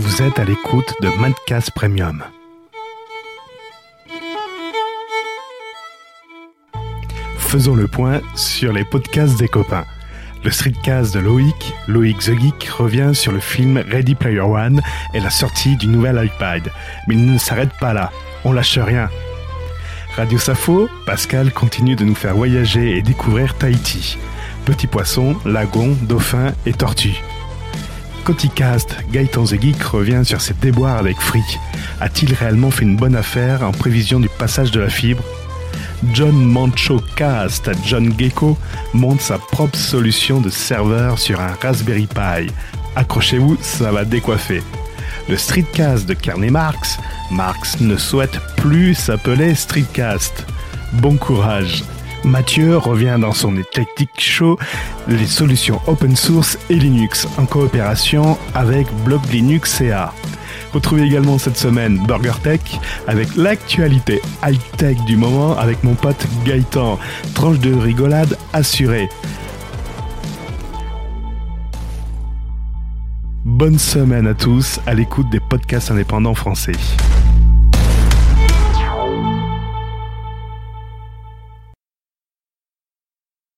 Vous êtes à l'écoute de Madcast Premium. Faisons le point sur les podcasts des copains. Le streetcast de Loïc, Loïc The revient sur le film Ready Player One et la sortie du nouvel iPad. Mais il ne s'arrête pas là, on lâche rien. Radio Safo, Pascal continue de nous faire voyager et découvrir Tahiti. Petits poissons, lagons, dauphins et tortues. Coticast, Gaëtan The Geek revient sur ses déboires avec Free. A-t-il réellement fait une bonne affaire en prévision du passage de la fibre? John Mancho Cast, John Gecko, monte sa propre solution de serveur sur un Raspberry Pi. Accrochez-vous, ça va décoiffer. Le Streetcast de Carnet Marx, Marx ne souhaite plus s'appeler Streetcast. Bon courage. Mathieu revient dans son Eclectic Show les solutions open source et Linux en coopération avec Block Linux CA. Retrouvez également cette semaine Burger Tech avec l'actualité high-tech du moment avec mon pote Gaëtan. Tranche de rigolade assurée. Bonne semaine à tous à l'écoute des podcasts indépendants français.